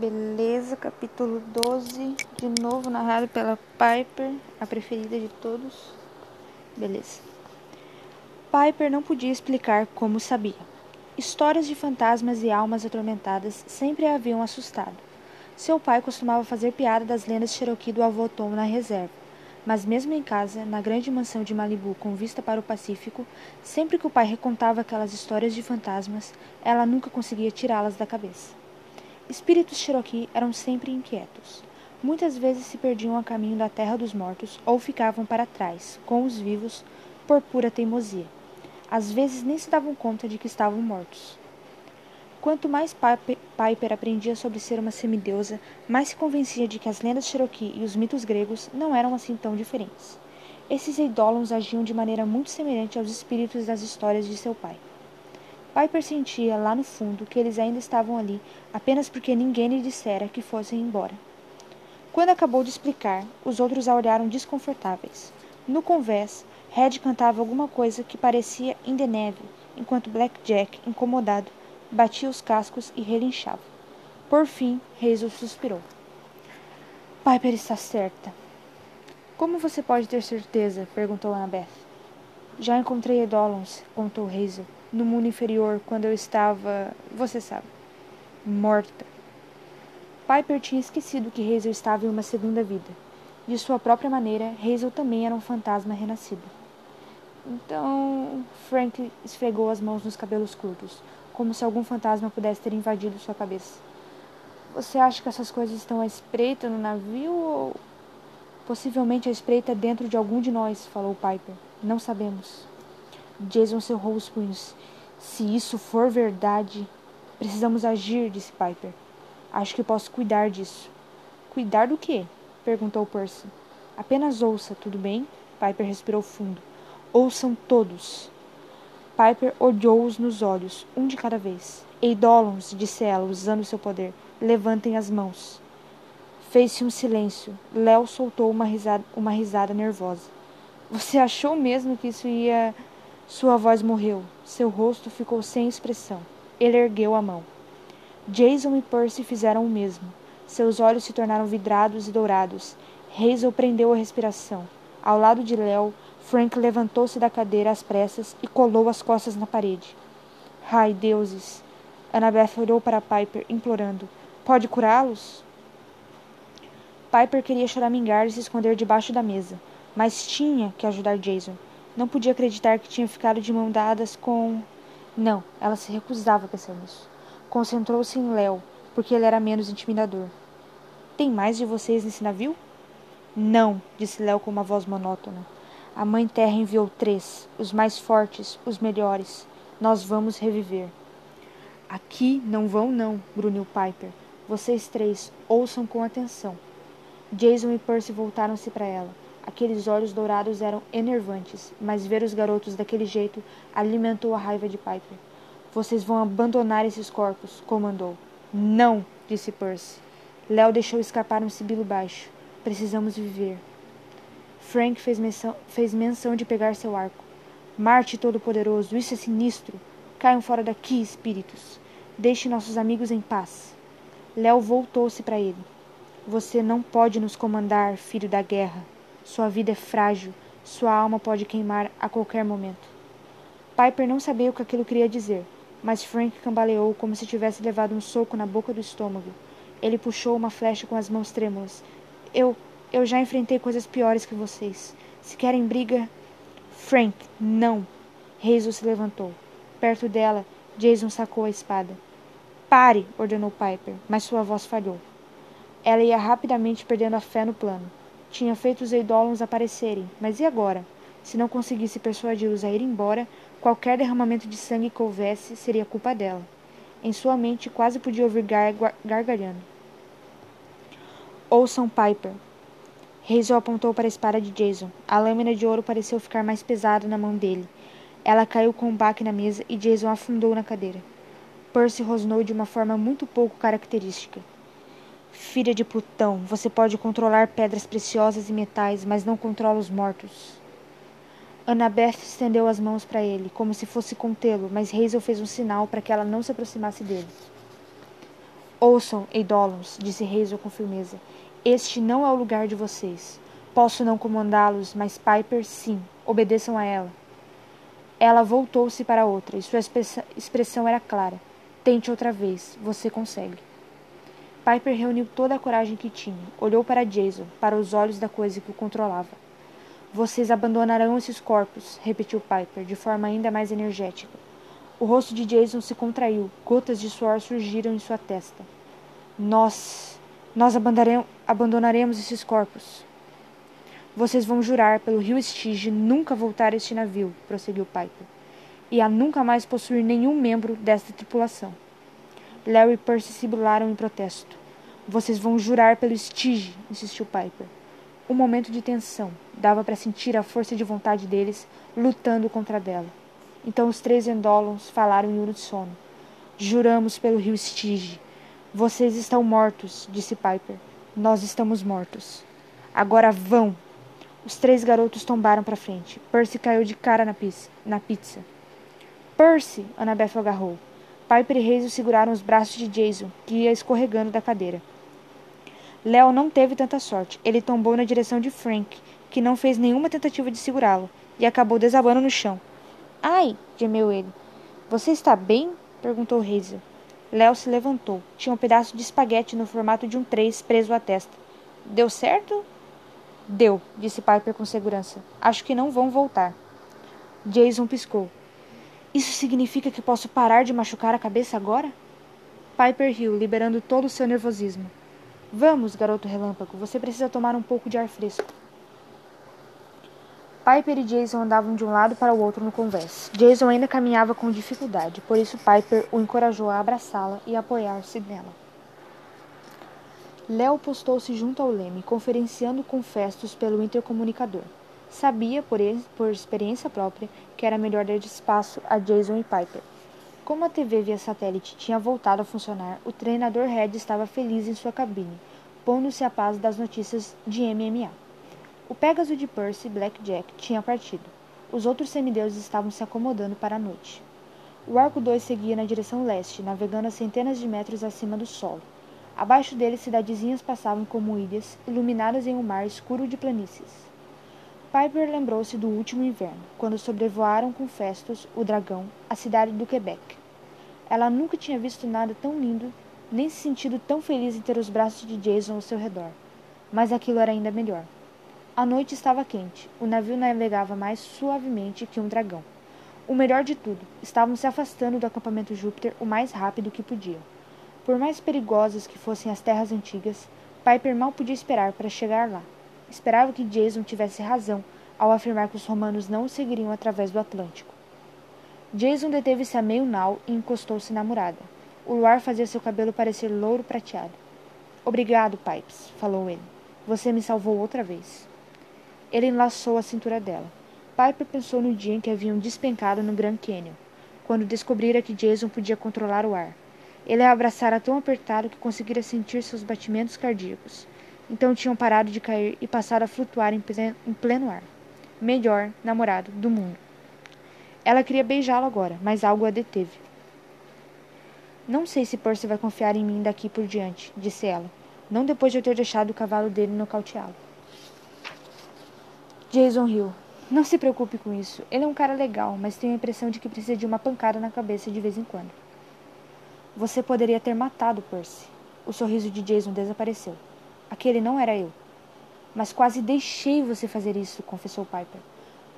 Beleza, capítulo 12, de novo narrado pela Piper, a preferida de todos. Beleza. Piper não podia explicar como sabia. Histórias de fantasmas e almas atormentadas sempre a haviam assustado. Seu pai costumava fazer piada das lendas Cherokee do avô Tom na reserva, mas mesmo em casa, na grande mansão de Malibu com vista para o Pacífico, sempre que o pai recontava aquelas histórias de fantasmas, ela nunca conseguia tirá-las da cabeça. Espíritos Cherokee eram sempre inquietos. Muitas vezes se perdiam a caminho da terra dos mortos ou ficavam para trás, com os vivos, por pura teimosia. Às vezes nem se davam conta de que estavam mortos. Quanto mais Piper aprendia sobre ser uma semideusa, mais se convencia de que as lendas Cherokee e os mitos gregos não eram assim tão diferentes. Esses eidolons agiam de maneira muito semelhante aos espíritos das histórias de seu pai. Piper sentia lá no fundo que eles ainda estavam ali apenas porque ninguém lhe dissera que fossem embora. Quando acabou de explicar, os outros a olharam desconfortáveis. No convés, Red cantava alguma coisa que parecia in neve, enquanto Black Jack, incomodado, batia os cascos e relinchava. Por fim, Hazel suspirou. Piper está certa. Como você pode ter certeza? perguntou Annabeth. Já encontrei Edolons, contou Hazel no mundo inferior quando eu estava, você sabe, morta. Piper tinha esquecido que Hazel estava em uma segunda vida. De sua própria maneira, Hazel também era um fantasma renascido. Então, Frank esfregou as mãos nos cabelos curtos, como se algum fantasma pudesse ter invadido sua cabeça. Você acha que essas coisas estão à espreita no navio ou possivelmente à espreita dentro de algum de nós? falou Piper. Não sabemos. Jason cerrou os punhos. Se isso for verdade, precisamos agir, disse Piper. Acho que posso cuidar disso. Cuidar do quê? perguntou Percy. Apenas ouça, tudo bem? Piper respirou fundo. Ouçam todos. Piper olhou-os nos olhos, um de cada vez. Eidolons, disse ela, usando seu poder. Levantem as mãos. Fez-se um silêncio. Léo soltou uma risada, uma risada nervosa. Você achou mesmo que isso ia sua voz morreu. Seu rosto ficou sem expressão. Ele ergueu a mão. Jason e Percy fizeram o mesmo. Seus olhos se tornaram vidrados e dourados. Hazel prendeu a respiração. Ao lado de Léo, Frank levantou-se da cadeira às pressas e colou as costas na parede. Ai, deuses! Annabeth olhou para Piper, implorando. Pode curá-los? Piper queria choramingar e se esconder debaixo da mesa, mas tinha que ajudar Jason. Não podia acreditar que tinha ficado de mão dadas com. Não, ela se recusava a pensar nisso. Concentrou-se em Léo, porque ele era menos intimidador. Tem mais de vocês nesse navio? Não, disse Léo com uma voz monótona. A Mãe Terra enviou três, os mais fortes, os melhores. Nós vamos reviver. Aqui não vão, não, grunhiu Piper. Vocês três, ouçam com atenção. Jason e Percy voltaram-se para ela. Aqueles olhos dourados eram enervantes, mas ver os garotos daquele jeito alimentou a raiva de Piper. Vocês vão abandonar esses corpos, comandou. Não, disse Percy. Léo deixou escapar um sibilo baixo. Precisamos viver. Frank fez menção, fez menção de pegar seu arco. Marte Todo-Poderoso, isso é sinistro. Caiam fora daqui, espíritos. Deixe nossos amigos em paz. Léo voltou-se para ele. Você não pode nos comandar, filho da guerra. Sua vida é frágil, sua alma pode queimar a qualquer momento. Piper não sabia o que aquilo queria dizer, mas Frank cambaleou como se tivesse levado um soco na boca do estômago. Ele puxou uma flecha com as mãos trêmulas. Eu. Eu já enfrentei coisas piores que vocês. Se querem briga. Frank, não! Hazel se levantou. Perto dela, Jason sacou a espada. Pare! ordenou Piper, mas sua voz falhou. Ela ia rapidamente perdendo a fé no plano. Tinha feito os eidolons aparecerem, mas e agora? Se não conseguisse persuadi-los a ir embora, qualquer derramamento de sangue que houvesse seria culpa dela. Em sua mente quase podia ouvir gar gargalhando. Ouçam Piper. Hazel apontou para a espada de Jason. A lâmina de ouro pareceu ficar mais pesada na mão dele. Ela caiu com um baque na mesa e Jason afundou na cadeira. Percy rosnou de uma forma muito pouco característica. Filha de Plutão, você pode controlar pedras preciosas e metais, mas não controla os mortos. Annabeth estendeu as mãos para ele, como se fosse contê-lo, mas Hazel fez um sinal para que ela não se aproximasse dele. Ouçam, Eidolons, disse Hazel com firmeza. Este não é o lugar de vocês. Posso não comandá-los, mas Piper, sim. Obedeçam a ela. Ela voltou-se para outra, e sua expressão era clara. Tente outra vez. Você consegue. Piper reuniu toda a coragem que tinha. Olhou para Jason, para os olhos da coisa que o controlava. Vocês abandonarão esses corpos, repetiu Piper, de forma ainda mais energética. O rosto de Jason se contraiu, gotas de suor surgiram em sua testa. Nós. Nós abandonaremos esses corpos. Vocês vão jurar pelo rio Stige nunca voltar a este navio, prosseguiu Piper, e a nunca mais possuir nenhum membro desta tripulação. Larry e Percy sibilaram em protesto. Vocês vão jurar pelo Stige, insistiu Piper. Um momento de tensão. Dava para sentir a força de vontade deles lutando contra dela. Então os três Endolons falaram em uníssono. Juramos pelo rio Stige. Vocês estão mortos, disse Piper. Nós estamos mortos. Agora vão! Os três garotos tombaram para frente. Percy caiu de cara na. Na pizza. Percy! Annabeth agarrou. Piper e Hazel seguraram os braços de Jason, que ia escorregando da cadeira. Léo não teve tanta sorte. Ele tombou na direção de Frank, que não fez nenhuma tentativa de segurá-lo, e acabou desabando no chão. Ai! gemeu ele. Você está bem? perguntou Hazel. Léo se levantou. Tinha um pedaço de espaguete no formato de um três preso à testa. Deu certo? Deu, disse Piper com segurança. Acho que não vão voltar. Jason piscou. Isso significa que posso parar de machucar a cabeça agora? Piper riu, liberando todo o seu nervosismo. Vamos, garoto relâmpago, você precisa tomar um pouco de ar fresco. Piper e Jason andavam de um lado para o outro no convés. Jason ainda caminhava com dificuldade, por isso Piper o encorajou a abraçá-la e apoiar-se nela. Léo postou-se junto ao leme, conferenciando com Festus pelo intercomunicador. Sabia, por, por experiência própria, que era melhor dar espaço a Jason e Piper. Como a TV via satélite tinha voltado a funcionar, o treinador Red estava feliz em sua cabine, pondo-se a paz das notícias de MMA. O Pégaso de Percy Blackjack tinha partido. Os outros semideuses estavam se acomodando para a noite. O Arco 2 seguia na direção leste, navegando a centenas de metros acima do solo. Abaixo dele, cidadezinhas passavam como ilhas, iluminadas em um mar escuro de planícies. Piper lembrou-se do último inverno, quando sobrevoaram com Festus, o dragão, a cidade do Quebec. Ela nunca tinha visto nada tão lindo, nem se sentido tão feliz em ter os braços de Jason ao seu redor. Mas aquilo era ainda melhor. A noite estava quente. O navio navegava mais suavemente que um dragão. O melhor de tudo, estavam se afastando do acampamento Júpiter o mais rápido que podiam. Por mais perigosas que fossem as terras antigas, Piper mal podia esperar para chegar lá. Esperava que Jason tivesse razão ao afirmar que os romanos não o seguiriam através do Atlântico. Jason deteve-se a meio nau e encostou-se na murada. O luar fazia seu cabelo parecer louro prateado. Obrigado, Pipes, falou ele. Você me salvou outra vez. Ele enlaçou a cintura dela. Piper pensou no dia em que haviam despencado no Grand Canyon, quando descobrira que Jason podia controlar o ar. Ele a abraçara tão apertado que conseguira sentir seus batimentos cardíacos. Então tinham parado de cair e passado a flutuar em pleno ar. Melhor namorado do mundo. Ela queria beijá-lo agora, mas algo a deteve. Não sei se Percy vai confiar em mim daqui por diante, disse ela. Não depois de eu ter deixado o cavalo dele nocauteá-lo. Jason riu. Não se preocupe com isso. Ele é um cara legal, mas tenho a impressão de que precisa de uma pancada na cabeça de vez em quando. Você poderia ter matado Percy. O sorriso de Jason desapareceu. Aquele não era eu. Mas quase deixei você fazer isso, confessou Piper.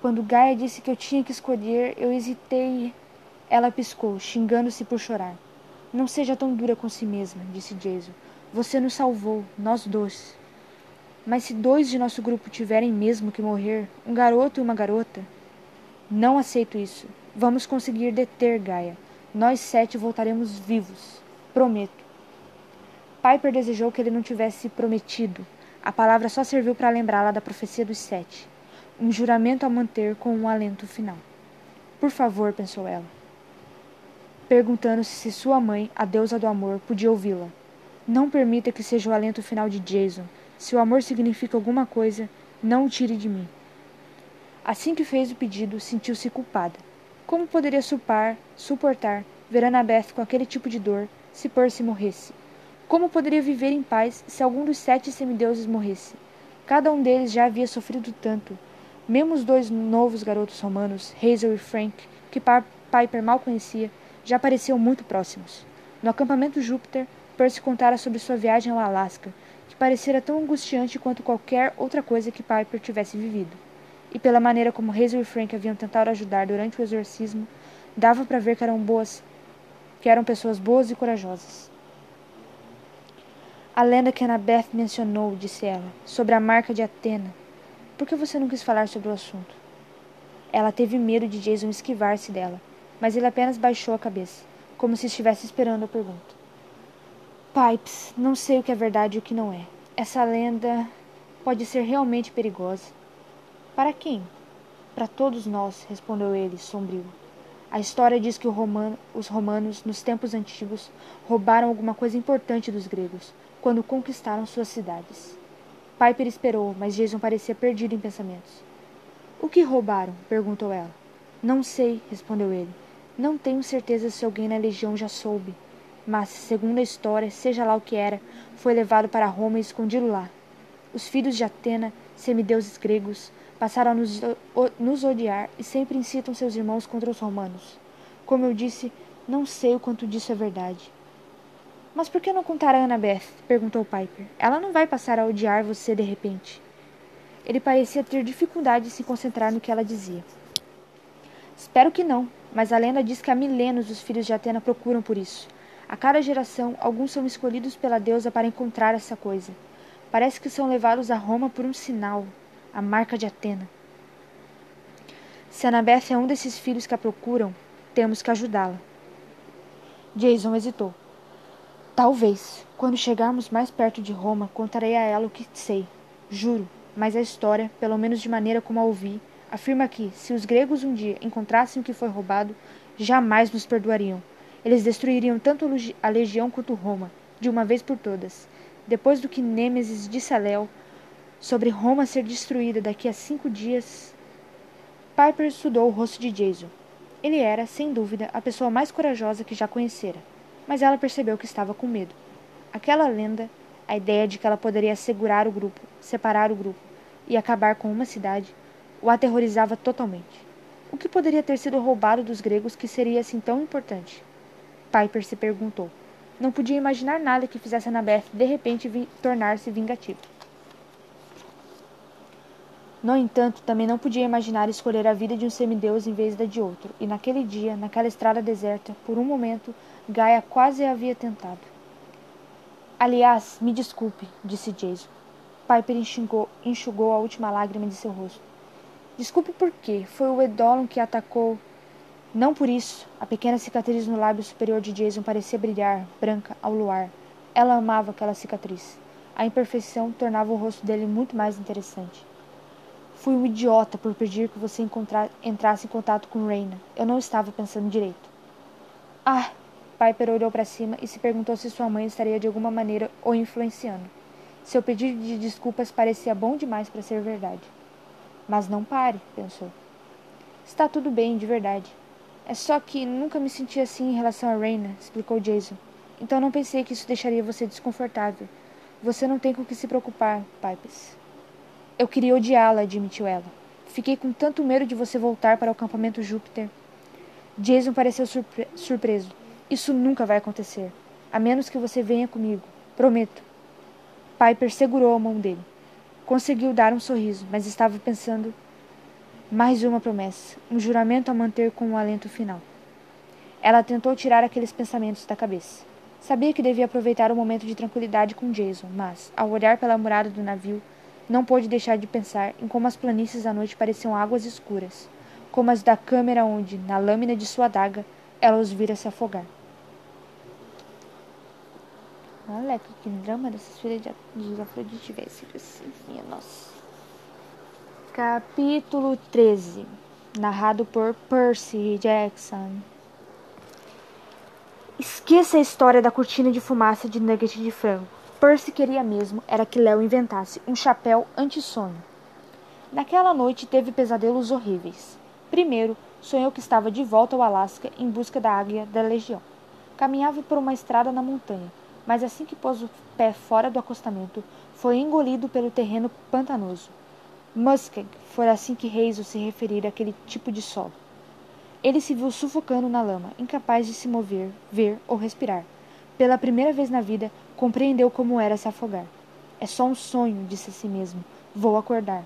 Quando Gaia disse que eu tinha que escolher, eu hesitei. Ela piscou, xingando-se por chorar. Não seja tão dura com si mesma, disse Jason. Você nos salvou, nós dois. Mas se dois de nosso grupo tiverem mesmo que morrer, um garoto e uma garota. Não aceito isso. Vamos conseguir deter Gaia. Nós sete voltaremos vivos. Prometo. Piper desejou que ele não tivesse prometido. A palavra só serviu para lembrá-la da profecia dos sete. Um juramento a manter com um alento final. Por favor, pensou ela, perguntando-se se sua mãe, a deusa do amor, podia ouvi-la. Não permita que seja o alento final de Jason, se o amor significa alguma coisa, não o tire de mim. Assim que fez o pedido, sentiu-se culpada. Como poderia supar, suportar ver Annabeth com aquele tipo de dor se Percy morresse? Como poderia viver em paz se algum dos sete semideuses morresse? Cada um deles já havia sofrido tanto. Mesmo os dois novos garotos romanos, Hazel e Frank, que Piper mal conhecia, já pareciam muito próximos. No acampamento Júpiter, Percy contara sobre sua viagem ao Alasca, que parecera tão angustiante quanto qualquer outra coisa que Piper tivesse vivido. E pela maneira como Hazel e Frank haviam tentado ajudar durante o exorcismo, dava para ver que eram boas, que eram pessoas boas e corajosas. A lenda que Annabeth mencionou, disse ela, sobre a marca de Atena. Por que você não quis falar sobre o assunto? Ela teve medo de Jason esquivar-se dela, mas ele apenas baixou a cabeça, como se estivesse esperando a pergunta. Pipes, não sei o que é verdade e o que não é. Essa lenda pode ser realmente perigosa. Para quem? Para todos nós, respondeu ele, sombrio. A história diz que romano, os romanos, nos tempos antigos, roubaram alguma coisa importante dos gregos, quando conquistaram suas cidades. Piper esperou, mas Jason parecia perdido em pensamentos. O que roubaram? perguntou ela. Não sei, respondeu ele. Não tenho certeza se alguém na legião já soube. Mas, segundo a história, seja lá o que era, foi levado para Roma e escondido lá. Os filhos de Atena, semideuses gregos, passaram a nos, nos odiar e sempre incitam seus irmãos contra os romanos. Como eu disse, não sei o quanto disso é verdade. Mas por que não contar a Annabeth? perguntou Piper. Ela não vai passar a odiar você de repente. Ele parecia ter dificuldade de se concentrar no que ela dizia. Espero que não, mas a lenda diz que há milênios os filhos de Atena procuram por isso. A cada geração, alguns são escolhidos pela deusa para encontrar essa coisa. Parece que são levados a Roma por um sinal, a marca de Atena. Se Annabeth é um desses filhos que a procuram, temos que ajudá-la. Jason hesitou. Talvez, quando chegarmos mais perto de Roma, contarei a ela o que sei. Juro, mas a história, pelo menos de maneira como a ouvi, afirma que, se os gregos um dia encontrassem o que foi roubado, jamais nos perdoariam. Eles destruiriam tanto a legião quanto Roma, de uma vez por todas. Depois do que Nêmesis disse a Léo sobre Roma ser destruída daqui a cinco dias, Piper estudou o rosto de Jason. Ele era, sem dúvida, a pessoa mais corajosa que já conhecera mas ela percebeu que estava com medo. Aquela lenda, a ideia de que ela poderia segurar o grupo, separar o grupo e acabar com uma cidade, o aterrorizava totalmente. O que poderia ter sido roubado dos gregos que seria assim tão importante? Piper se perguntou. Não podia imaginar nada que fizesse Annabeth de repente tornar-se vingativa. No entanto, também não podia imaginar escolher a vida de um semideus em vez da de outro, e naquele dia, naquela estrada deserta, por um momento, Gaia quase havia tentado. Aliás, me desculpe, disse Jason. Piper enxugou, enxugou a última lágrima de seu rosto. Desculpe por quê? Foi o Edolon que atacou. Não por isso. A pequena cicatriz no lábio superior de Jason parecia brilhar, branca, ao luar. Ela amava aquela cicatriz. A imperfeição tornava o rosto dele muito mais interessante. Fui um idiota por pedir que você entrasse em contato com Reina. Eu não estava pensando direito. Ah, Piper olhou para cima e se perguntou se sua mãe estaria de alguma maneira o influenciando. Seu pedido de desculpas parecia bom demais para ser verdade. Mas não pare, pensou. Está tudo bem, de verdade. É só que nunca me senti assim em relação a Reina, explicou Jason. Então não pensei que isso deixaria você desconfortável. Você não tem com o que se preocupar, Pipes. Eu queria odiá-la, admitiu ela. Fiquei com tanto medo de você voltar para o acampamento Júpiter. Jason pareceu surpre surpreso. Isso nunca vai acontecer. A menos que você venha comigo. Prometo. Piper segurou a mão dele. Conseguiu dar um sorriso, mas estava pensando. Mais uma promessa. Um juramento a manter com o um alento final. Ela tentou tirar aqueles pensamentos da cabeça. Sabia que devia aproveitar o momento de tranquilidade com Jason, mas, ao olhar pela murada do navio, não pôde deixar de pensar em como as planícies à noite pareciam águas escuras, como as da câmera onde, na lâmina de sua adaga, ela os vira se afogar. Olha que drama dessas filhas de Afrodite tivesse assim, minha nossa. Capítulo 13 Narrado por Percy Jackson Esqueça a história da cortina de fumaça de nugget de frango. Percy queria mesmo era que Léo inventasse um chapéu anti-sonho. Naquela noite teve pesadelos horríveis. Primeiro, sonhou que estava de volta ao Alasca em busca da águia da Legião. Caminhava por uma estrada na montanha, mas assim que pôs o pé fora do acostamento, foi engolido pelo terreno pantanoso. Muskeg foi assim que Hazel se referir àquele tipo de solo. Ele se viu sufocando na lama, incapaz de se mover, ver ou respirar. Pela primeira vez na vida, compreendeu como era se afogar. É só um sonho, disse a si mesmo. Vou acordar.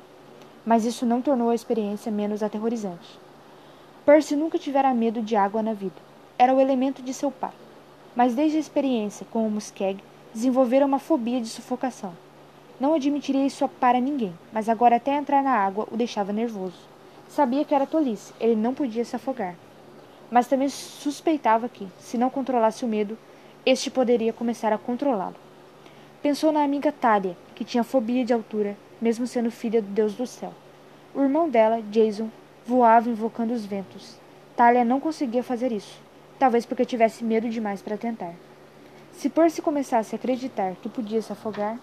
Mas isso não tornou a experiência menos aterrorizante. Percy nunca tivera medo de água na vida. Era o elemento de seu pai. Mas desde a experiência com o Muskeg, desenvolvera uma fobia de sufocação. Não admitiria isso para ninguém, mas agora até entrar na água o deixava nervoso. Sabia que era tolice, ele não podia se afogar. Mas também suspeitava que, se não controlasse o medo, este poderia começar a controlá-lo. Pensou na amiga Talia, que tinha fobia de altura, mesmo sendo filha do Deus do céu. O irmão dela, Jason, voava invocando os ventos. Talia não conseguia fazer isso, talvez porque tivesse medo demais para tentar. Se Percy começasse a acreditar que podia se afogar,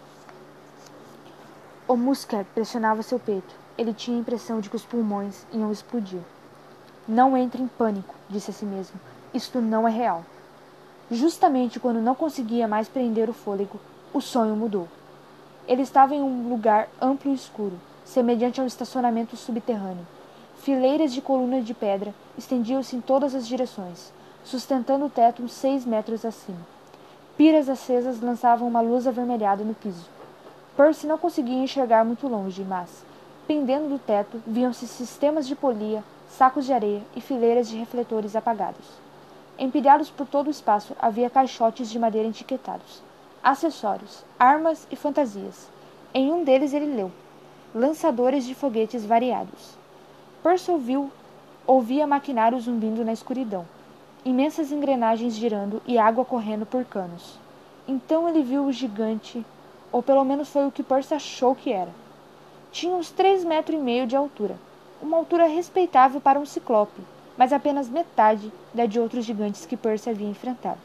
o Muscat pressionava seu peito. Ele tinha a impressão de que os pulmões iam explodir. Não entre em pânico, disse a si mesmo. Isto não é real. Justamente quando não conseguia mais prender o fôlego, o sonho mudou. Ele estava em um lugar amplo e escuro, semelhante a um estacionamento subterrâneo. Fileiras de colunas de pedra estendiam-se em todas as direções, sustentando o teto uns seis metros acima. Piras acesas lançavam uma luz avermelhada no piso. Percy não conseguia enxergar muito longe, mas, pendendo do teto, viam-se sistemas de polia, sacos de areia e fileiras de refletores apagados. Empilhados por todo o espaço havia caixotes de madeira etiquetados, acessórios, armas e fantasias. Em um deles ele leu: Lançadores de foguetes variados. Percy ouviu, ouvia maquinário zumbindo na escuridão, imensas engrenagens girando e água correndo por canos. Então ele viu o gigante, ou pelo menos foi o que Percy achou que era. Tinha uns três metros e meio de altura, uma altura respeitável para um ciclope, mas apenas metade da de outros gigantes que Percy havia enfrentado.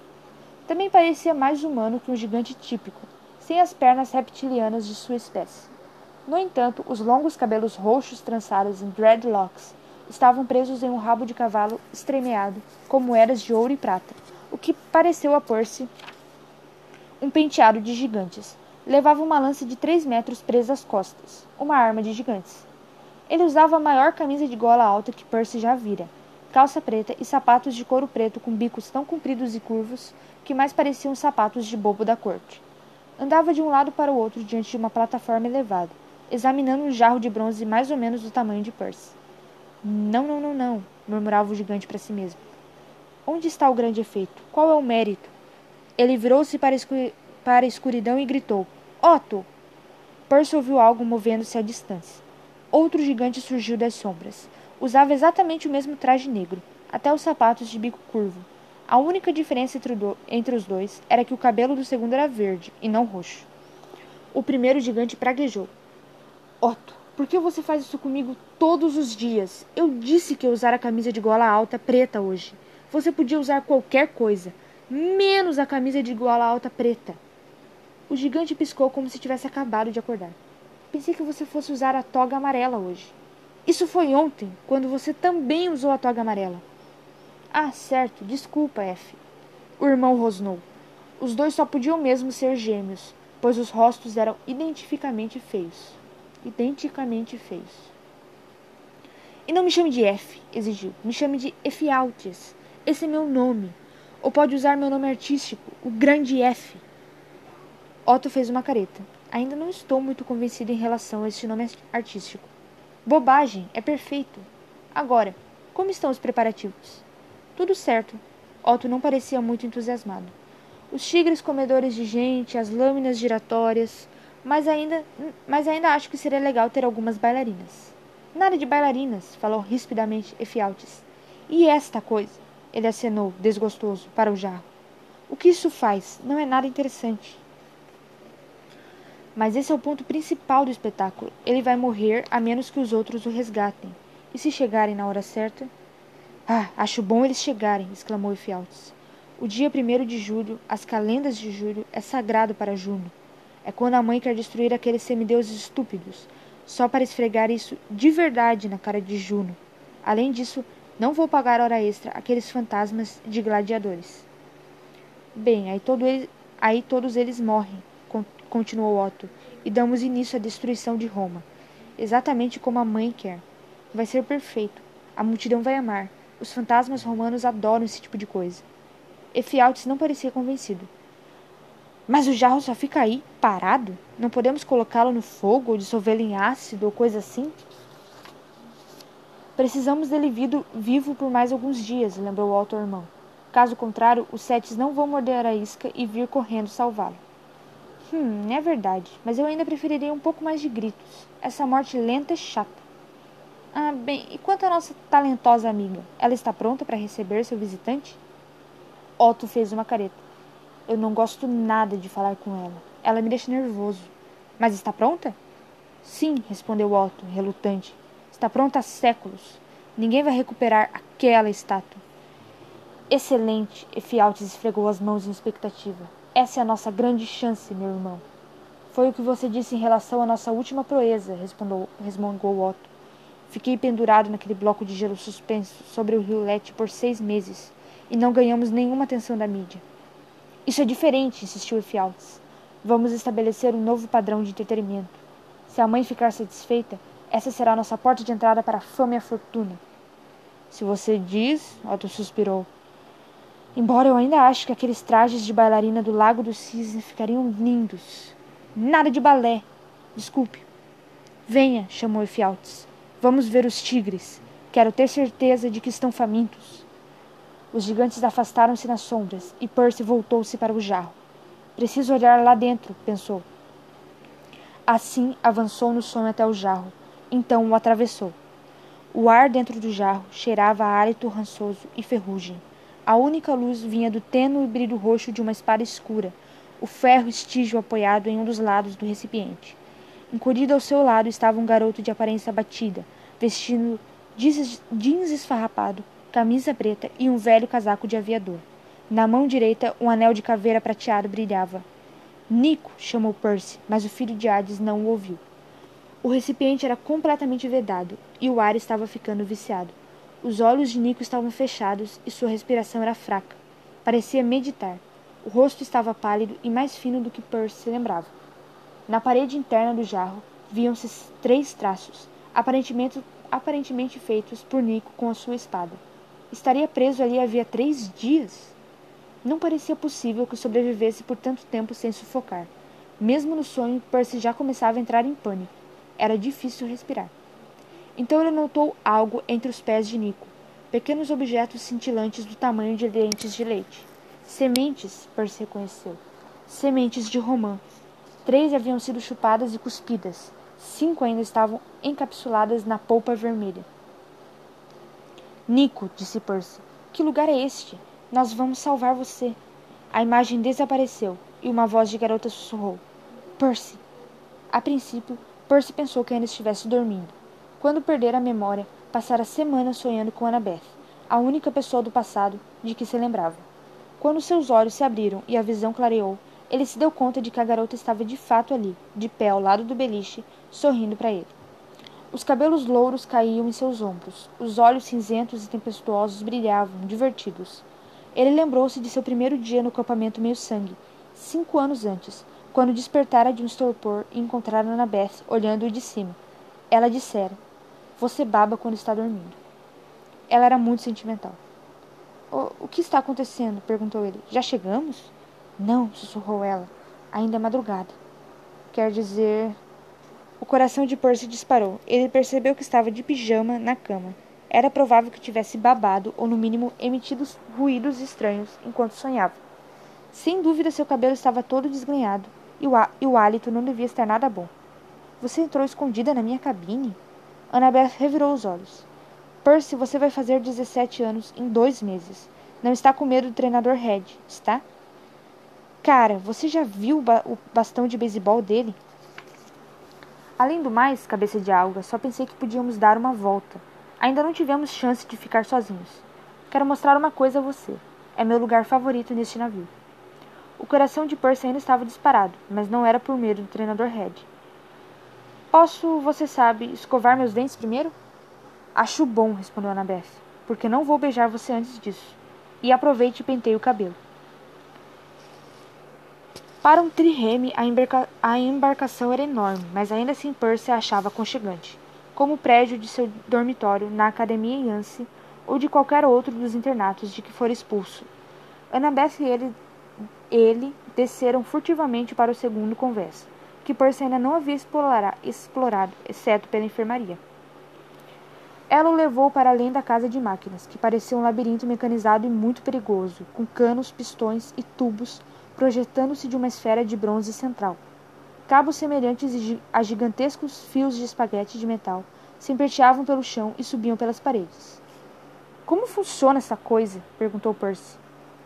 Também parecia mais humano que um gigante típico, sem as pernas reptilianas de sua espécie. No entanto, os longos cabelos roxos trançados em dreadlocks estavam presos em um rabo de cavalo estremeado, como eras de ouro e prata, o que pareceu a Percy um penteado de gigantes. Levava uma lança de três metros presa às costas, uma arma de gigantes. Ele usava a maior camisa de gola alta que Percy já vira, calça preta e sapatos de couro preto com bicos tão compridos e curvos que mais pareciam sapatos de bobo da corte. Andava de um lado para o outro diante de uma plataforma elevada, examinando um jarro de bronze mais ou menos do tamanho de Percy. Não, não, não, não, murmurava o gigante para si mesmo. Onde está o grande efeito? Qual é o mérito? Ele virou-se para, para a escuridão e gritou: Otto! Percy ouviu algo movendo-se à distância. Outro gigante surgiu das sombras. Usava exatamente o mesmo traje negro, até os sapatos de bico curvo. A única diferença entre, os dois era que o cabelo do segundo era verde e não roxo. O primeiro gigante praguejou. Otto, por que você faz isso comigo todos os dias? Eu disse que ia usar a camisa de gola alta preta hoje. Você podia usar qualquer coisa, menos a camisa de gola alta preta. O gigante piscou como se tivesse acabado de acordar. Pensei que você fosse usar a toga amarela hoje. Isso foi ontem, quando você também usou a toga amarela. Ah, certo, desculpa, F. O irmão rosnou. Os dois só podiam mesmo ser gêmeos, pois os rostos eram identificamente feios identicamente fez. E não me chame de F, exigiu. Me chame de Efialtes. Esse é meu nome. Ou pode usar meu nome artístico, o Grande F. Otto fez uma careta. Ainda não estou muito convencido em relação a este nome artístico. Bobagem, é perfeito. Agora, como estão os preparativos? Tudo certo. Otto não parecia muito entusiasmado. Os tigres comedores de gente, as lâminas giratórias, mas ainda, mas ainda acho que seria legal ter algumas bailarinas. Nada de bailarinas, falou rispidamente Efialtes. E esta coisa? Ele acenou, desgostoso, para o jarro. O que isso faz? Não é nada interessante. Mas esse é o ponto principal do espetáculo. Ele vai morrer a menos que os outros o resgatem. E se chegarem na hora certa? Ah, acho bom eles chegarem, exclamou Efialtes. O dia primeiro de julho, as calendas de julho, é sagrado para Juno. É quando a mãe quer destruir aqueles semideuses estúpidos, só para esfregar isso de verdade na cara de Juno. Além disso, não vou pagar hora extra àqueles fantasmas de gladiadores. Bem, aí todo ele, Aí todos eles morrem, continuou Otto, e damos início à destruição de Roma. Exatamente como a mãe quer. Vai ser perfeito. A multidão vai amar. Os fantasmas romanos adoram esse tipo de coisa. Efialtes não parecia convencido. Mas o jarro só fica aí, parado? Não podemos colocá-lo no fogo ou dissolvê-lo em ácido ou coisa assim? Precisamos dele vivo por mais alguns dias, lembrou o alto irmão. Caso contrário, os setes não vão morder a isca e vir correndo salvá-lo. Hum, é verdade, mas eu ainda preferiria um pouco mais de gritos. Essa morte lenta é chata. Ah, bem, e quanto à nossa talentosa amiga? Ela está pronta para receber seu visitante? Otto fez uma careta. Eu não gosto nada de falar com ela. Ela me deixa nervoso. Mas está pronta? Sim, respondeu Otto, relutante. Está pronta há séculos. Ninguém vai recuperar aquela estátua. Excelente, Efialtes esfregou as mãos em expectativa. Essa é a nossa grande chance, meu irmão. Foi o que você disse em relação à nossa última proeza, respondeu, resmungou Otto. Fiquei pendurado naquele bloco de gelo suspenso sobre o rio Lete por seis meses e não ganhamos nenhuma atenção da mídia. Isso é diferente, insistiu Efialtes. Vamos estabelecer um novo padrão de entretenimento. Se a mãe ficar satisfeita, essa será a nossa porta de entrada para a fama e a fortuna. Se você diz, Otto suspirou. Embora eu ainda ache que aqueles trajes de bailarina do Lago dos Cisnes ficariam lindos. Nada de balé. Desculpe. Venha, chamou Efialtes. Vamos ver os tigres. Quero ter certeza de que estão famintos. Os gigantes afastaram-se nas sombras e Percy voltou-se para o jarro. Preciso olhar lá dentro, pensou. Assim avançou no sonho até o jarro. Então o atravessou. O ar dentro do jarro cheirava a hálito rançoso e ferrugem. A única luz vinha do tênue brilho roxo de uma espada escura, o ferro estígio apoiado em um dos lados do recipiente. Encolhido ao seu lado estava um garoto de aparência abatida, vestindo jeans esfarrapado, camisa preta e um velho casaco de aviador. Na mão direita, um anel de caveira prateado brilhava. Nico, chamou Percy, mas o filho de Hades não o ouviu. O recipiente era completamente vedado e o ar estava ficando viciado. Os olhos de Nico estavam fechados e sua respiração era fraca. Parecia meditar. O rosto estava pálido e mais fino do que Percy se lembrava. Na parede interna do jarro viam-se três traços, aparentemente, aparentemente feitos por Nico com a sua espada. Estaria preso ali havia três dias. Não parecia possível que sobrevivesse por tanto tempo sem sufocar. Mesmo no sonho, Percy já começava a entrar em pânico. Era difícil respirar. Então ele notou algo entre os pés de Nico. Pequenos objetos cintilantes do tamanho de dentes de leite. Sementes, Percy reconheceu. Sementes de romã. Três haviam sido chupadas e cuspidas. Cinco ainda estavam encapsuladas na polpa vermelha. Nico, disse Percy, que lugar é este? Nós vamos salvar você. A imagem desapareceu e uma voz de garota sussurrou: Percy. A princípio, Percy pensou que ainda estivesse dormindo. Quando perdera a memória, passara semanas sonhando com Annabeth, a única pessoa do passado de que se lembrava. Quando seus olhos se abriram e a visão clareou, ele se deu conta de que a garota estava de fato ali, de pé ao lado do beliche, sorrindo para ele. Os cabelos louros caíam em seus ombros, os olhos cinzentos e tempestuosos brilhavam, divertidos. Ele lembrou-se de seu primeiro dia no acampamento meio-sangue, cinco anos antes, quando despertara de um estupor e encontrara Annabeth olhando-o de cima. Ela dissera: Você baba quando está dormindo. Ela era muito sentimental. O, o que está acontecendo? perguntou ele. Já chegamos? Não, sussurrou ela. Ainda é madrugada. Quer dizer, o coração de Percy disparou. Ele percebeu que estava de pijama na cama. Era provável que tivesse babado ou, no mínimo, emitido ruídos estranhos enquanto sonhava. Sem dúvida, seu cabelo estava todo desgrenhado e o, e o hálito não devia estar nada bom. Você entrou escondida na minha cabine? Annabeth revirou os olhos. Percy, você vai fazer 17 anos em dois meses. Não está com medo do treinador Red, está? Cara, você já viu o, ba o bastão de beisebol dele? Além do mais, cabeça de alga, só pensei que podíamos dar uma volta. Ainda não tivemos chance de ficar sozinhos. Quero mostrar uma coisa a você. É meu lugar favorito neste navio. O coração de Percy ainda estava disparado, mas não era por medo do treinador Red. Posso, você sabe, escovar meus dentes primeiro? Acho bom, respondeu Annabeth, porque não vou beijar você antes disso. E aproveite e penteie o cabelo. Para um trireme, a, embarca a embarcação era enorme, mas ainda assim Percy a achava aconchegante, como o prédio de seu dormitório na Academia Yance ou de qualquer outro dos internatos de que for expulso. Annabeth e ele, ele desceram furtivamente para o segundo convés, que Percy ainda não havia explorado, exceto pela enfermaria. Ela o levou para além da casa de máquinas, que parecia um labirinto mecanizado e muito perigoso, com canos, pistões e tubos projetando-se de uma esfera de bronze central. Cabos semelhantes a gigantescos fios de espaguete de metal serpenteavam pelo chão e subiam pelas paredes. Como funciona essa coisa? perguntou Percy.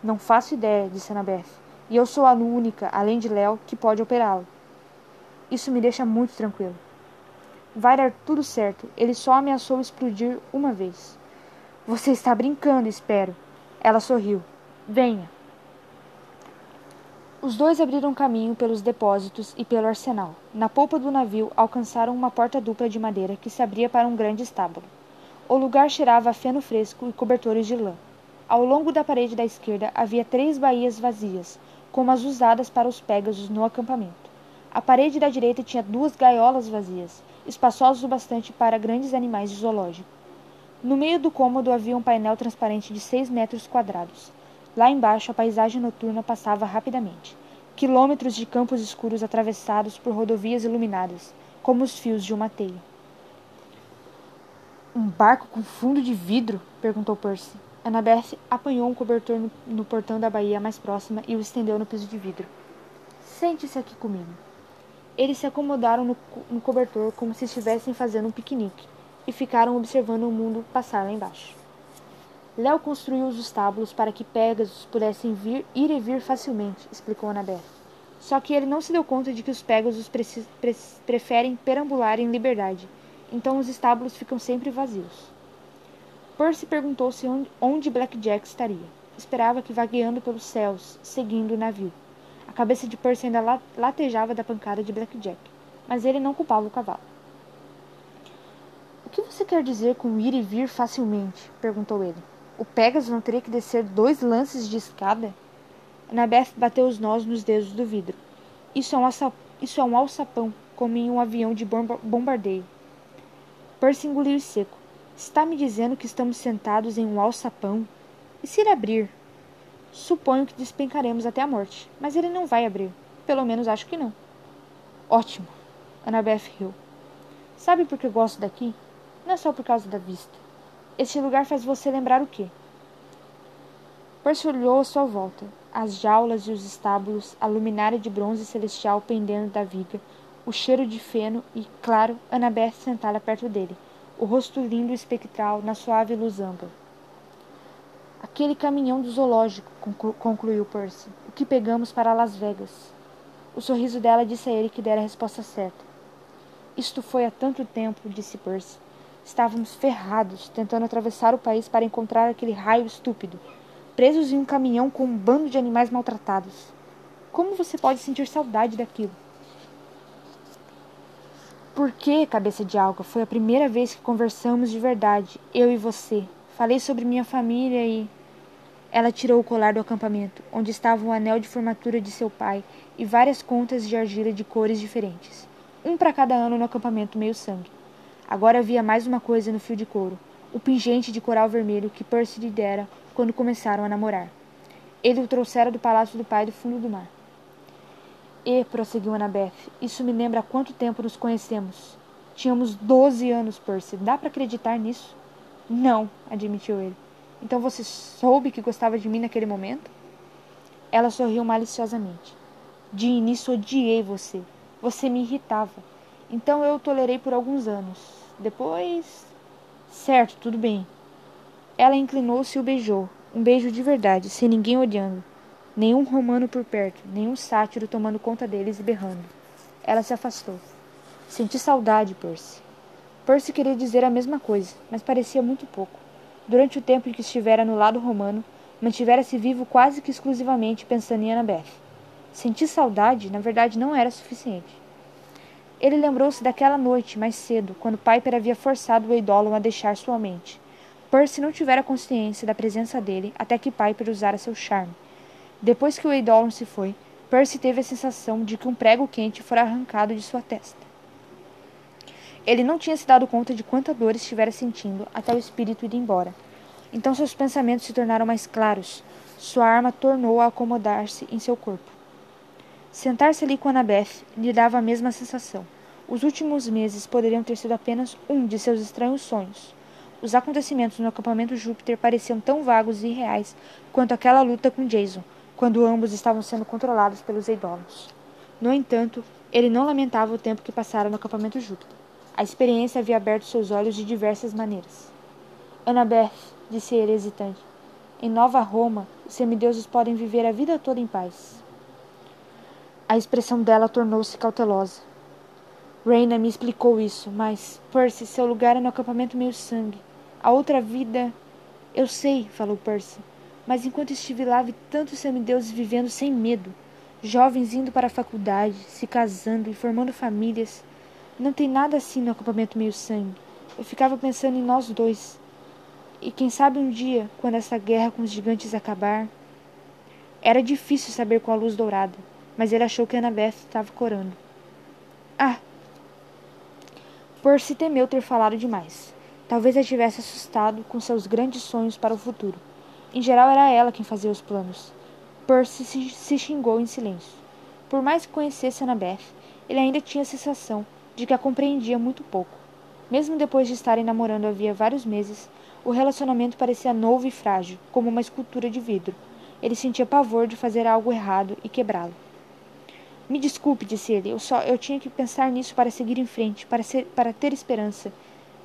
Não faço ideia, disse Annabeth. E eu sou a única, além de Léo, que pode operá-lo. Isso me deixa muito tranquilo. Vai dar tudo certo. Ele só ameaçou explodir uma vez. Você está brincando, espero. Ela sorriu. Venha. Os dois abriram caminho pelos depósitos e pelo arsenal. Na polpa do navio, alcançaram uma porta dupla de madeira que se abria para um grande estábulo. O lugar cheirava a feno fresco e cobertores de lã. Ao longo da parede da esquerda havia três baías vazias, como as usadas para os pégasos no acampamento. A parede da direita tinha duas gaiolas vazias, espaçosos o bastante para grandes animais de zoológico. No meio do cômodo havia um painel transparente de seis metros quadrados. Lá embaixo a paisagem noturna passava rapidamente. Quilômetros de campos escuros atravessados por rodovias iluminadas, como os fios de uma teia. Um barco com fundo de vidro? perguntou Percy. Annabeth apanhou um cobertor no, no portão da baía mais próxima e o estendeu no piso de vidro. Sente-se aqui comigo. Eles se acomodaram no, no cobertor como se estivessem fazendo um piquenique e ficaram observando o mundo passar lá embaixo. Léo construiu os estábulos para que Pegasus pudessem vir, ir e vir facilmente, explicou Annabeth. Só que ele não se deu conta de que os Pegasus pre preferem perambular em liberdade, então os estábulos ficam sempre vazios. Percy perguntou-se onde Black Jack estaria. Esperava que vagueando pelos céus, seguindo o navio. A cabeça de Percy ainda latejava da pancada de Black Jack, mas ele não culpava o cavalo. O que você quer dizer com ir e vir facilmente? perguntou ele. O Pegasus não teria que descer dois lances de escada? Annabeth bateu os nós nos dedos do vidro. Isso é um, Isso é um alçapão, como em um avião de bombardeio. Percy engoliu seco. Está me dizendo que estamos sentados em um alçapão? E se ele abrir? Suponho que despencaremos até a morte, mas ele não vai abrir. Pelo menos acho que não. Ótimo. Annabeth riu. Sabe por que gosto daqui? Não é só por causa da vista. Este lugar faz você lembrar o quê? Percy olhou à sua volta. As jaulas e os estábulos, a luminária de bronze celestial pendendo da viga, o cheiro de feno e, claro, Annabeth sentada perto dele, o rosto lindo e espectral na suave luz ampla. Aquele caminhão do zoológico, concluiu Percy. O que pegamos para Las Vegas. O sorriso dela disse a ele que dera a resposta certa. Isto foi há tanto tempo, disse Percy. Estávamos ferrados, tentando atravessar o país para encontrar aquele raio estúpido, presos em um caminhão com um bando de animais maltratados. Como você pode sentir saudade daquilo? Porque, cabeça de alga, foi a primeira vez que conversamos de verdade, eu e você, Falei sobre minha família e. Ela tirou o colar do acampamento, onde estava o anel de formatura de seu pai e várias contas de argila de cores diferentes. Um para cada ano no acampamento meio sangue. Agora havia mais uma coisa no fio de couro: o pingente de coral vermelho que Percy lhe dera quando começaram a namorar. Ele o trouxera do palácio do pai do fundo do mar. E, prosseguiu Annabeth, isso me lembra há quanto tempo nos conhecemos. Tínhamos doze anos, Percy. Dá para acreditar nisso? Não, admitiu ele. Então você soube que gostava de mim naquele momento? Ela sorriu maliciosamente. De início odiei você. Você me irritava. Então eu o tolerei por alguns anos. Depois. Certo, tudo bem. Ela inclinou-se e o beijou. Um beijo de verdade, sem ninguém olhando. Nenhum romano por perto, nenhum sátiro tomando conta deles e berrando. Ela se afastou. Senti saudade, Percy. Percy queria dizer a mesma coisa, mas parecia muito pouco. Durante o tempo em que estivera no lado romano, mantivera-se vivo quase que exclusivamente pensando em Annabeth. Sentir saudade, na verdade, não era suficiente. Ele lembrou-se daquela noite, mais cedo, quando Piper havia forçado o Eidolon a deixar sua mente. Percy não tivera consciência da presença dele até que Piper usara seu charme. Depois que o Eidolon se foi, Percy teve a sensação de que um prego quente fora arrancado de sua testa. Ele não tinha se dado conta de quanta dor estivera sentindo até o espírito ir embora. Então seus pensamentos se tornaram mais claros. Sua arma tornou a acomodar-se em seu corpo. Sentar-se ali com Annabeth lhe dava a mesma sensação. Os últimos meses poderiam ter sido apenas um de seus estranhos sonhos. Os acontecimentos no acampamento Júpiter pareciam tão vagos e irreais quanto aquela luta com Jason, quando ambos estavam sendo controlados pelos Eidolons. No entanto, ele não lamentava o tempo que passara no acampamento Júpiter. A experiência havia aberto seus olhos de diversas maneiras. Annabeth, disse ele hesitante, em Nova Roma, os semideuses podem viver a vida toda em paz. A expressão dela tornou-se cautelosa. Reina me explicou isso, mas, Percy, seu lugar é no acampamento meio-sangue. A outra vida. Eu sei, falou Percy, mas enquanto estive lá vi tantos semideuses vivendo sem medo, jovens indo para a faculdade, se casando e formando famílias. Não tem nada assim no acampamento meio-sangue. Eu ficava pensando em nós dois. E quem sabe um dia, quando essa guerra com os gigantes acabar. Era difícil saber com a luz dourada mas ele achou que Annabeth estava corando. Ah! Percy temeu ter falado demais. Talvez a tivesse assustado com seus grandes sonhos para o futuro. Em geral, era ela quem fazia os planos. Percy se, se xingou em silêncio. Por mais que conhecesse Annabeth, ele ainda tinha a sensação de que a compreendia muito pouco. Mesmo depois de estarem namorando havia vários meses, o relacionamento parecia novo e frágil, como uma escultura de vidro. Ele sentia pavor de fazer algo errado e quebrá-lo. Me desculpe, disse ele. Eu só eu tinha que pensar nisso para seguir em frente, para ser, para ter esperança.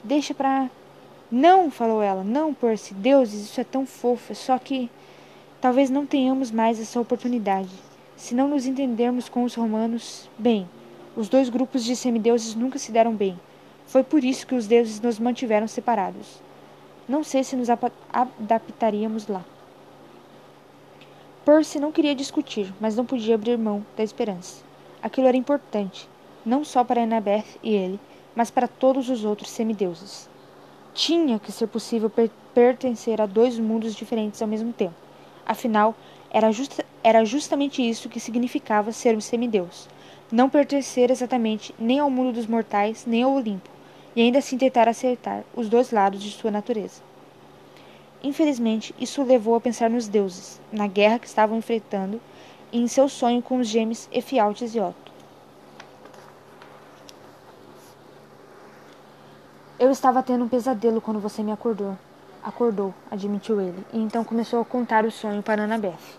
Deixa para Não, falou ela. Não, Percy. Deuses, isso é tão fofo. Só que talvez não tenhamos mais essa oportunidade. Se não nos entendermos com os romanos, bem, os dois grupos de semideuses nunca se deram bem. Foi por isso que os deuses nos mantiveram separados. Não sei se nos adaptaríamos lá. Percy não queria discutir, mas não podia abrir mão da esperança. Aquilo era importante, não só para Annabeth e ele, mas para todos os outros semideuses. Tinha que ser possível per pertencer a dois mundos diferentes ao mesmo tempo. Afinal, era, justa era justamente isso que significava ser um semideus. Não pertencer exatamente nem ao mundo dos mortais, nem ao Olimpo, e ainda assim tentar acertar os dois lados de sua natureza. Infelizmente, isso o levou a pensar nos deuses, na guerra que estavam enfrentando e em seu sonho com os gêmeos Efialtes e Otto. Eu estava tendo um pesadelo quando você me acordou. Acordou, admitiu ele, e então começou a contar o sonho para Annabeth.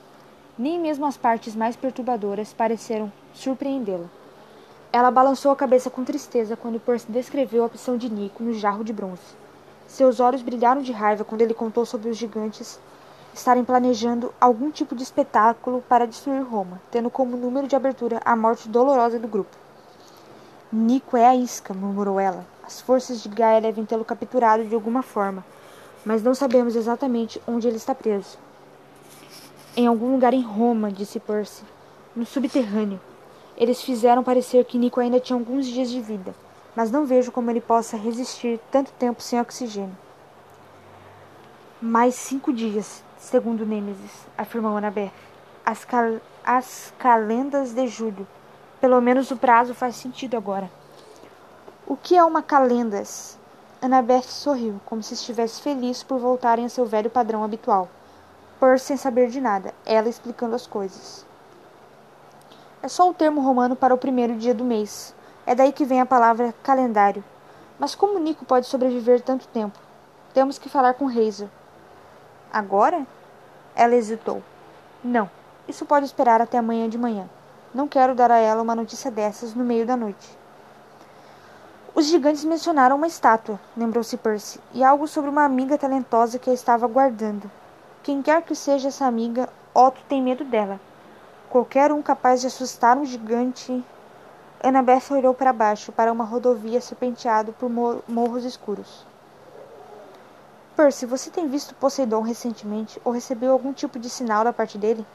Nem mesmo as partes mais perturbadoras pareceram surpreendê-la. Ela balançou a cabeça com tristeza quando Percy descreveu a opção de Nico no jarro de bronze. Seus olhos brilharam de raiva quando ele contou sobre os gigantes estarem planejando algum tipo de espetáculo para destruir Roma, tendo como número de abertura a morte dolorosa do grupo. Nico é a isca, murmurou ela. As forças de Gaia devem tê-lo capturado de alguma forma, mas não sabemos exatamente onde ele está preso. Em algum lugar em Roma, disse Percy. No subterrâneo. Eles fizeram parecer que Nico ainda tinha alguns dias de vida mas não vejo como ele possa resistir tanto tempo sem oxigênio. Mais cinco dias, segundo Nêmesis, afirmou Annabeth. As, cal as calendas de julho. Pelo menos o prazo faz sentido agora. O que é uma calendas? Annabeth sorriu, como se estivesse feliz por voltarem a seu velho padrão habitual. Por sem saber de nada, ela explicando as coisas. É só o termo romano para o primeiro dia do mês, é daí que vem a palavra calendário. Mas como Nico pode sobreviver tanto tempo? Temos que falar com Hazel. Agora? Ela hesitou. Não, isso pode esperar até amanhã de manhã. Não quero dar a ela uma notícia dessas no meio da noite. Os gigantes mencionaram uma estátua, lembrou-se Percy, e algo sobre uma amiga talentosa que a estava guardando. Quem quer que seja essa amiga, Otto tem medo dela. Qualquer um capaz de assustar um gigante Annabeth olhou para baixo, para uma rodovia serpenteada por morros escuros. Percy, você tem visto Poseidon recentemente ou recebeu algum tipo de sinal da parte dele?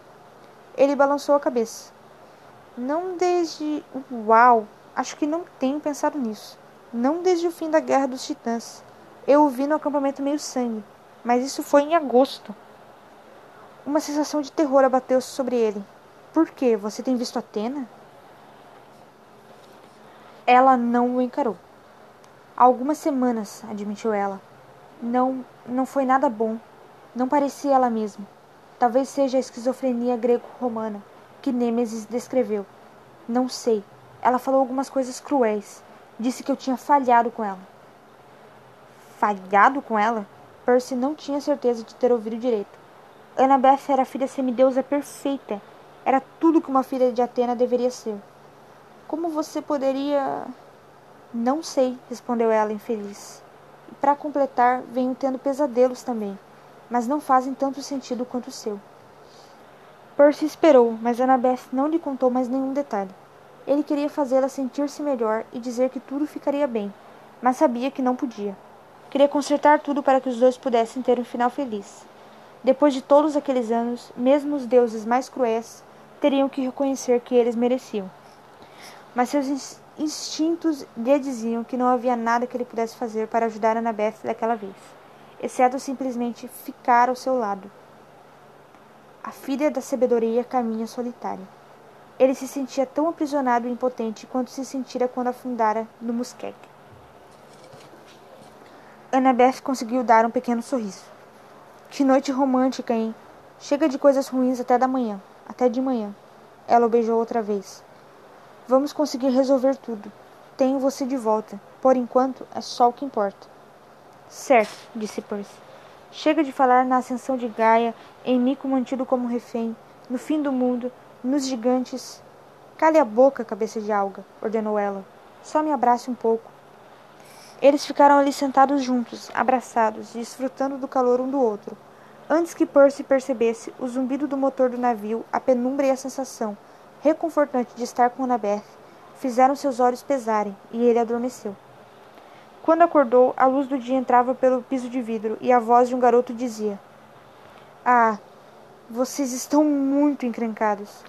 Ele balançou a cabeça. Não desde. Uau! Acho que não tenho pensado nisso. Não desde o fim da Guerra dos Titãs. Eu o vi no acampamento meio-sangue, mas isso foi em agosto. Uma sensação de terror abateu-se sobre ele. Por quê? Você tem visto Atena? Ela não o encarou. Há algumas semanas, admitiu ela. Não, não foi nada bom. Não parecia ela mesma. Talvez seja a esquizofrenia grego-romana que Nêmesis descreveu. Não sei. Ela falou algumas coisas cruéis. Disse que eu tinha falhado com ela. Falhado com ela? Percy não tinha certeza de ter ouvido direito. Annabeth era a filha semideusa perfeita. Era tudo que uma filha de Atena deveria ser. Como você poderia. Não sei, respondeu ela, infeliz. E para completar, venho tendo pesadelos também, mas não fazem tanto sentido quanto o seu. Percy esperou, mas Annabeth não lhe contou mais nenhum detalhe. Ele queria fazê-la sentir-se melhor e dizer que tudo ficaria bem, mas sabia que não podia. Queria consertar tudo para que os dois pudessem ter um final feliz. Depois de todos aqueles anos, mesmo os deuses mais cruéis teriam que reconhecer que eles mereciam. Mas seus instintos lhe diziam que não havia nada que ele pudesse fazer para ajudar Annabeth daquela vez, exceto simplesmente ficar ao seu lado. A filha da sabedoria caminha solitária. Ele se sentia tão aprisionado e impotente quanto se sentira quando afundara no musqueque. Annabeth conseguiu dar um pequeno sorriso. Que noite romântica, hein? Chega de coisas ruins até da manhã, até de manhã. Ela o beijou outra vez. Vamos conseguir resolver tudo. Tenho você de volta. Por enquanto, é só o que importa. Certo, disse Percy. Chega de falar na ascensão de Gaia, em Nico mantido como refém, no fim do mundo, nos gigantes. Cale a boca, cabeça de alga, ordenou ela. Só me abrace um pouco. Eles ficaram ali sentados juntos, abraçados, desfrutando do calor um do outro. Antes que Percy percebesse o zumbido do motor do navio, a penumbra e a sensação, reconfortante de estar com Annabeth, fizeram seus olhos pesarem, e ele adormeceu. Quando acordou, a luz do dia entrava pelo piso de vidro e a voz de um garoto dizia: Ah, vocês estão muito encrencados.